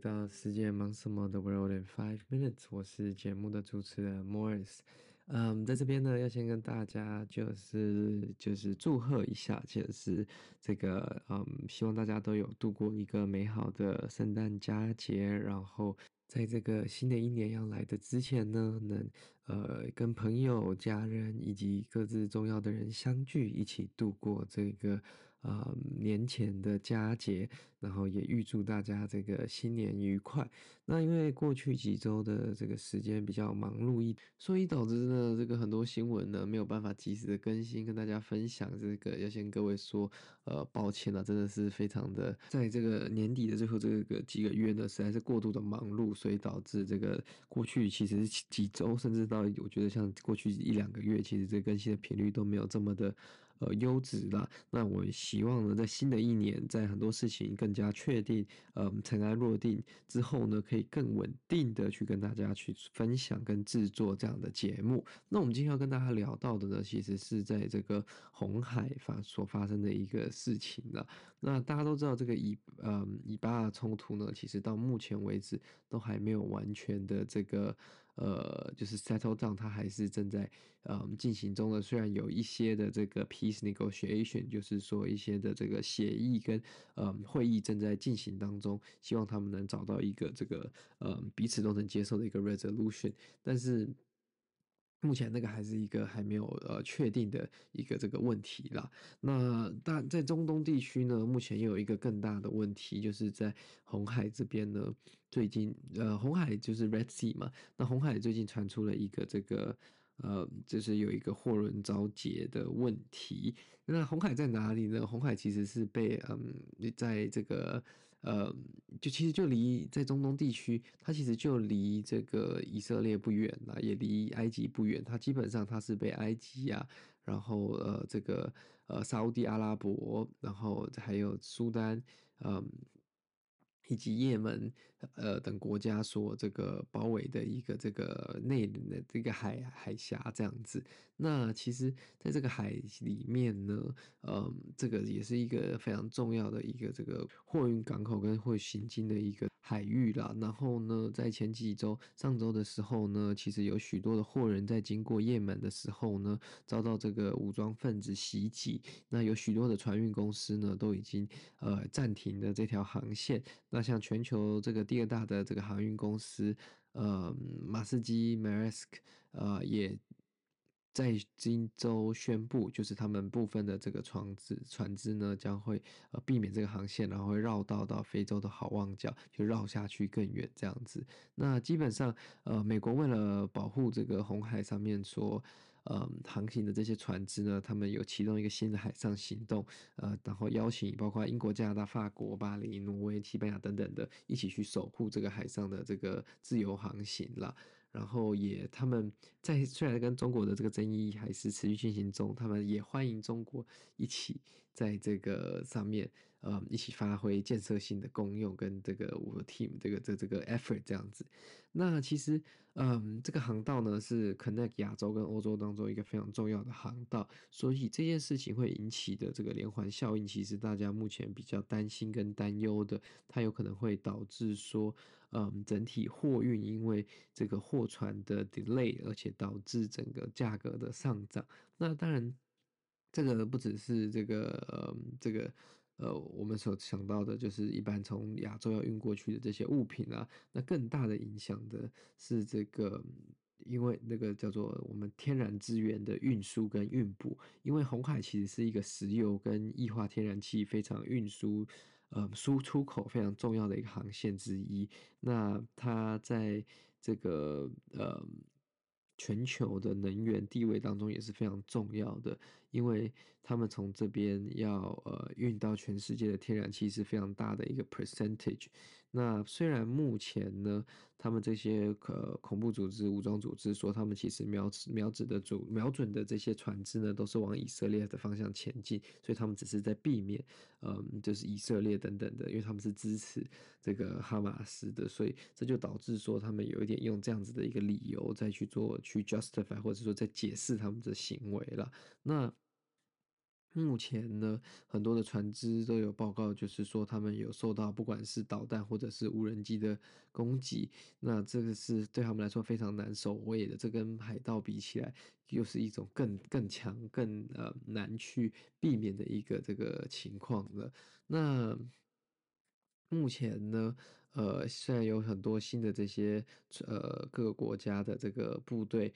到世界忙什么的 World in Five Minutes，我是节目的主持人 Morris。嗯，在这边呢，要先跟大家就是就是祝贺一下，就是这个嗯，希望大家都有度过一个美好的圣诞佳节，然后在这个新的一年要来的之前呢，能呃跟朋友、家人以及各自重要的人相聚，一起度过这个。啊、呃，年前的佳节，然后也预祝大家这个新年愉快。那因为过去几周的这个时间比较忙碌一，所以导致呢，这个很多新闻呢没有办法及时的更新，跟大家分享。这个要先各位说，呃，抱歉了，真的是非常的，在这个年底的最后这个几个月呢，实在是过度的忙碌，所以导致这个过去其实几周，甚至到我觉得像过去一两个月，其实这更新的频率都没有这么的。呃，优质啦。那我希望呢，在新的一年，在很多事情更加确定，呃，尘埃落定之后呢，可以更稳定的去跟大家去分享跟制作这样的节目。那我们今天要跟大家聊到的呢，其实是在这个红海发所发生的一个事情了。那大家都知道，这个以呃以巴冲突呢，其实到目前为止都还没有完全的这个。呃，就是 settle down，它还是正在嗯进行中的。虽然有一些的这个 peace negotiation，就是说一些的这个协议跟嗯会议正在进行当中，希望他们能找到一个这个嗯彼此都能接受的一个 resolution，但是。目前那个还是一个还没有呃确定的一个这个问题啦。那但在中东地区呢，目前又有一个更大的问题，就是在红海这边呢，最近呃红海就是 Red Sea 嘛，那红海最近传出了一个这个呃，就是有一个货轮遭劫的问题。那红海在哪里呢？红海其实是被嗯在这个。呃，就其实就离在中东地区，它其实就离这个以色列不远了，也离埃及不远。它基本上它是被埃及啊，然后呃这个呃沙乌地阿拉伯，然后还有苏丹，嗯。以及也门，呃等国家所这个包围的一个这个内的这个海海峡这样子，那其实在这个海里面呢，呃，这个也是一个非常重要的一个这个货运港口跟会行经的一个海域啦。然后呢，在前几周上周的时候呢，其实有许多的货人在经过也门的时候呢，遭到这个武装分子袭击。那有许多的船运公司呢，都已经呃暂停了这条航线。那那像全球这个第二大的这个航运公司，呃，马士基 （Maersk） 呃，也在今周宣布，就是他们部分的这个船只船只呢，将会呃避免这个航线，然后会绕道到非洲的好望角，就绕下去更远这样子。那基本上，呃，美国为了保护这个红海上面说。嗯，航行的这些船只呢，他们有启动一个新的海上行动，呃，然后邀请包括英国、加拿大、法国、巴黎、挪威、西班牙等等的，一起去守护这个海上的这个自由航行了。然后也他们在虽然跟中国的这个争议还是持续进行中，他们也欢迎中国一起在这个上面。呃，一起发挥建设性的功用，跟这个我 team 这个这这个 effort 这样子。那其实，嗯，这个航道呢是 connect 亚洲跟欧洲当中一个非常重要的航道，所以这件事情会引起的这个连环效应，其实大家目前比较担心跟担忧的，它有可能会导致说，嗯，整体货运因为这个货船的 delay，而且导致整个价格的上涨。那当然，这个不只是这个，嗯，这个。呃，我们所想到的就是一般从亚洲要运过去的这些物品啊，那更大的影响的是这个，因为那个叫做我们天然资源的运输跟运补，因为红海其实是一个石油跟液化天然气非常运输呃输出口非常重要的一个航线之一，那它在这个呃。全球的能源地位当中也是非常重要的，因为他们从这边要呃运到全世界的天然气是非常大的一个 percentage。那虽然目前呢，他们这些呃恐怖组织、武装组织说他们其实瞄瞄准的主瞄准的这些船只呢，都是往以色列的方向前进，所以他们只是在避免，嗯，就是以色列等等的，因为他们是支持这个哈马斯的，所以这就导致说他们有一点用这样子的一个理由再去做去 justify，或者说在解释他们的行为了。那目前呢，很多的船只都有报告，就是说他们有受到不管是导弹或者是无人机的攻击，那这个是对他们来说非常难守卫的。这跟海盗比起来，又是一种更更强、更呃难去避免的一个这个情况了。那目前呢，呃，虽然有很多新的这些呃各个国家的这个部队，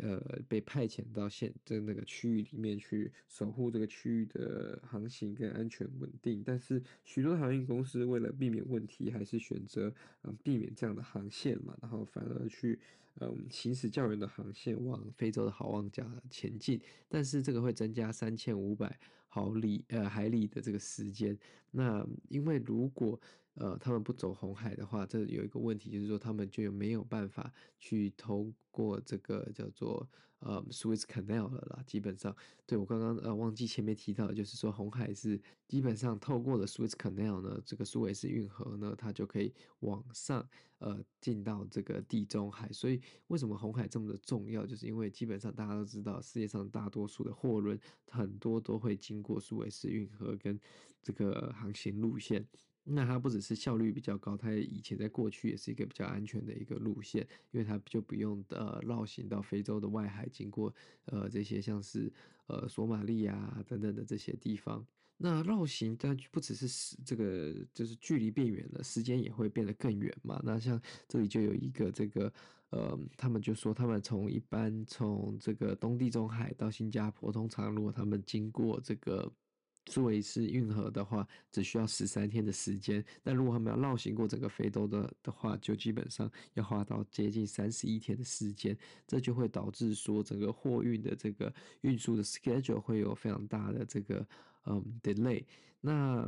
呃，被派遣到现在那个区域里面去守护这个区域的航行跟安全稳定，但是许多航运公司为了避免问题，还是选择嗯避免这样的航线嘛，然后反而去嗯行驶较远的航线往非洲的好望角前进，但是这个会增加三千五百毫里呃海里的这个时间，那因为如果呃，他们不走红海的话，这有一个问题，就是说他们就没有办法去通过这个叫做呃 Suez Canal 了啦。基本上，对，我刚刚呃忘记前面提到，就是说红海是基本上透过了 Suez Canal 呢，这个苏伊士运河呢，它就可以往上呃进到这个地中海。所以为什么红海这么的重要？就是因为基本上大家都知道，世界上大多数的货轮很多都会经过苏伊士运河跟这个航行路线。那它不只是效率比较高，它以前在过去也是一个比较安全的一个路线，因为它就不用呃绕行到非洲的外海，经过呃这些像是呃索马利亚等等的这些地方。那绕行但不只是时这个就是距离变远了，时间也会变得更远嘛。那像这里就有一个这个呃，他们就说他们从一般从这个东地中海到新加坡，通常如果他们经过这个。做一次运河的话，只需要十三天的时间，但如果他们要绕行过整个非洲的的话，就基本上要花到接近三十一天的时间，这就会导致说整个货运的这个运输的 schedule 会有非常大的这个嗯 delay。那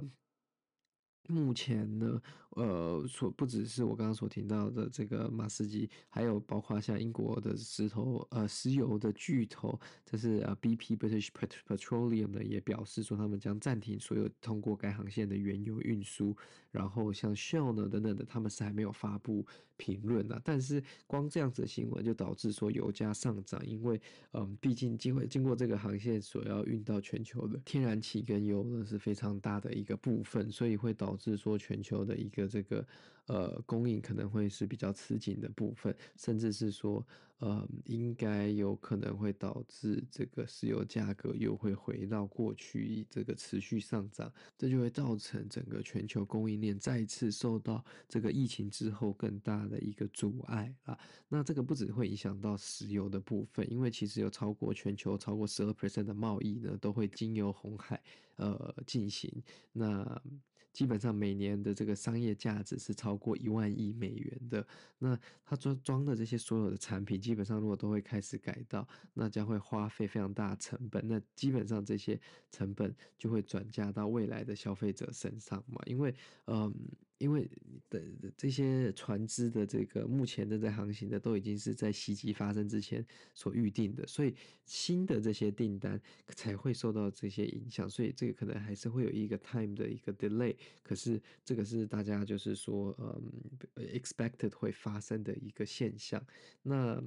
目前呢，呃，所不只是我刚刚所提到的这个马士基，还有包括像英国的石头呃石油的巨头，这是呃 BP British Petroleum 呢也表示说，他们将暂停所有通过该航线的原油运输。然后像 Shell 呢等等的，他们是还没有发布评论的。但是光这样子的新闻就导致说油价上涨，因为嗯，毕竟经会经过这个航线所要运到全球的天然气跟油呢是非常大的一个部分，所以会导致说全球的一个这个。呃，供应可能会是比较吃紧的部分，甚至是说，呃，应该有可能会导致这个石油价格又会回到过去这个持续上涨，这就会造成整个全球供应链再次受到这个疫情之后更大的一个阻碍啊。那这个不只会影响到石油的部分，因为其实有超过全球超过十二 percent 的贸易呢，都会经由红海呃进行。那基本上每年的这个商业价值是超过一万亿美元的。那它装装的这些所有的产品，基本上如果都会开始改道，那将会花费非常大成本。那基本上这些成本就会转嫁到未来的消费者身上嘛，因为嗯。因为的这些船只的这个目前正在航行的都已经是在袭击发生之前所预定的，所以新的这些订单才会受到这些影响，所以这个可能还是会有一个 time 的一个 delay。可是这个是大家就是说，嗯，expected 会发生的一个现象。那。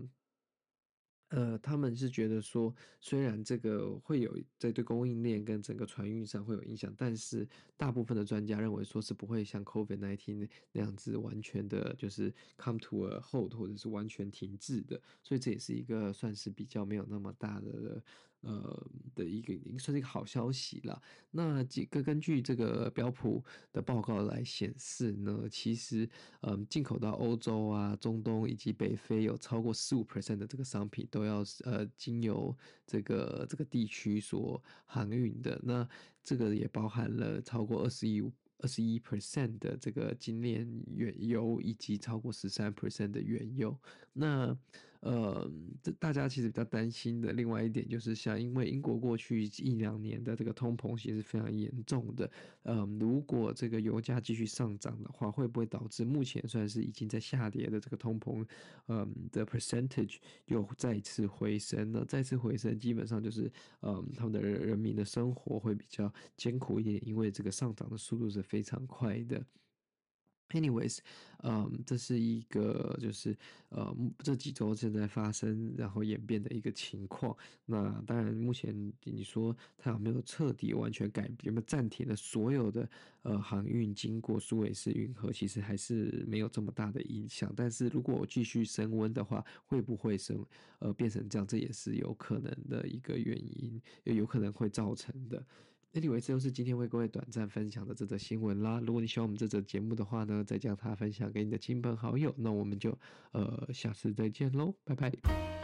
呃，他们是觉得说，虽然这个会有在对供应链跟整个船运上会有影响，但是大部分的专家认为说是不会像 COVID-19 那样子完全的，就是 come to a halt 或者是完全停滞的，所以这也是一个算是比较没有那么大的。呃的一个，应该算是一个好消息了。那几个根据这个标普的报告来显示呢，其实，嗯，进口到欧洲啊、中东以及北非有超过十五 percent 的这个商品都要呃经由这个这个地区所航运的。那这个也包含了超过二十一二十一 percent 的这个精炼原油以及超过十三 percent 的原油。那呃，这大家其实比较担心的另外一点就是，像因为英国过去一两年的这个通膨其实非常严重的，呃，如果这个油价继续上涨的话，会不会导致目前算是已经在下跌的这个通膨，嗯的 percentage 又再次回升呢？再次回升，基本上就是，嗯，他们的人民的生活会比较艰苦一点，因为这个上涨的速度是非常快的。Anyways，嗯，这是一个就是呃这几周正在发生然后演变的一个情况。那当然，目前你说它有没有彻底完全改变，有没有暂停了所有的呃航运经过苏伊士运河，其实还是没有这么大的影响。但是如果我继续升温的话，会不会升呃变成这样？这也是有可能的一个原因，也有可能会造成的。Anyway，这就是今天为各位短暂分享的这则新闻啦。如果你喜欢我们这则节目的话呢，再将它分享给你的亲朋好友。那我们就呃下次再见喽，拜拜。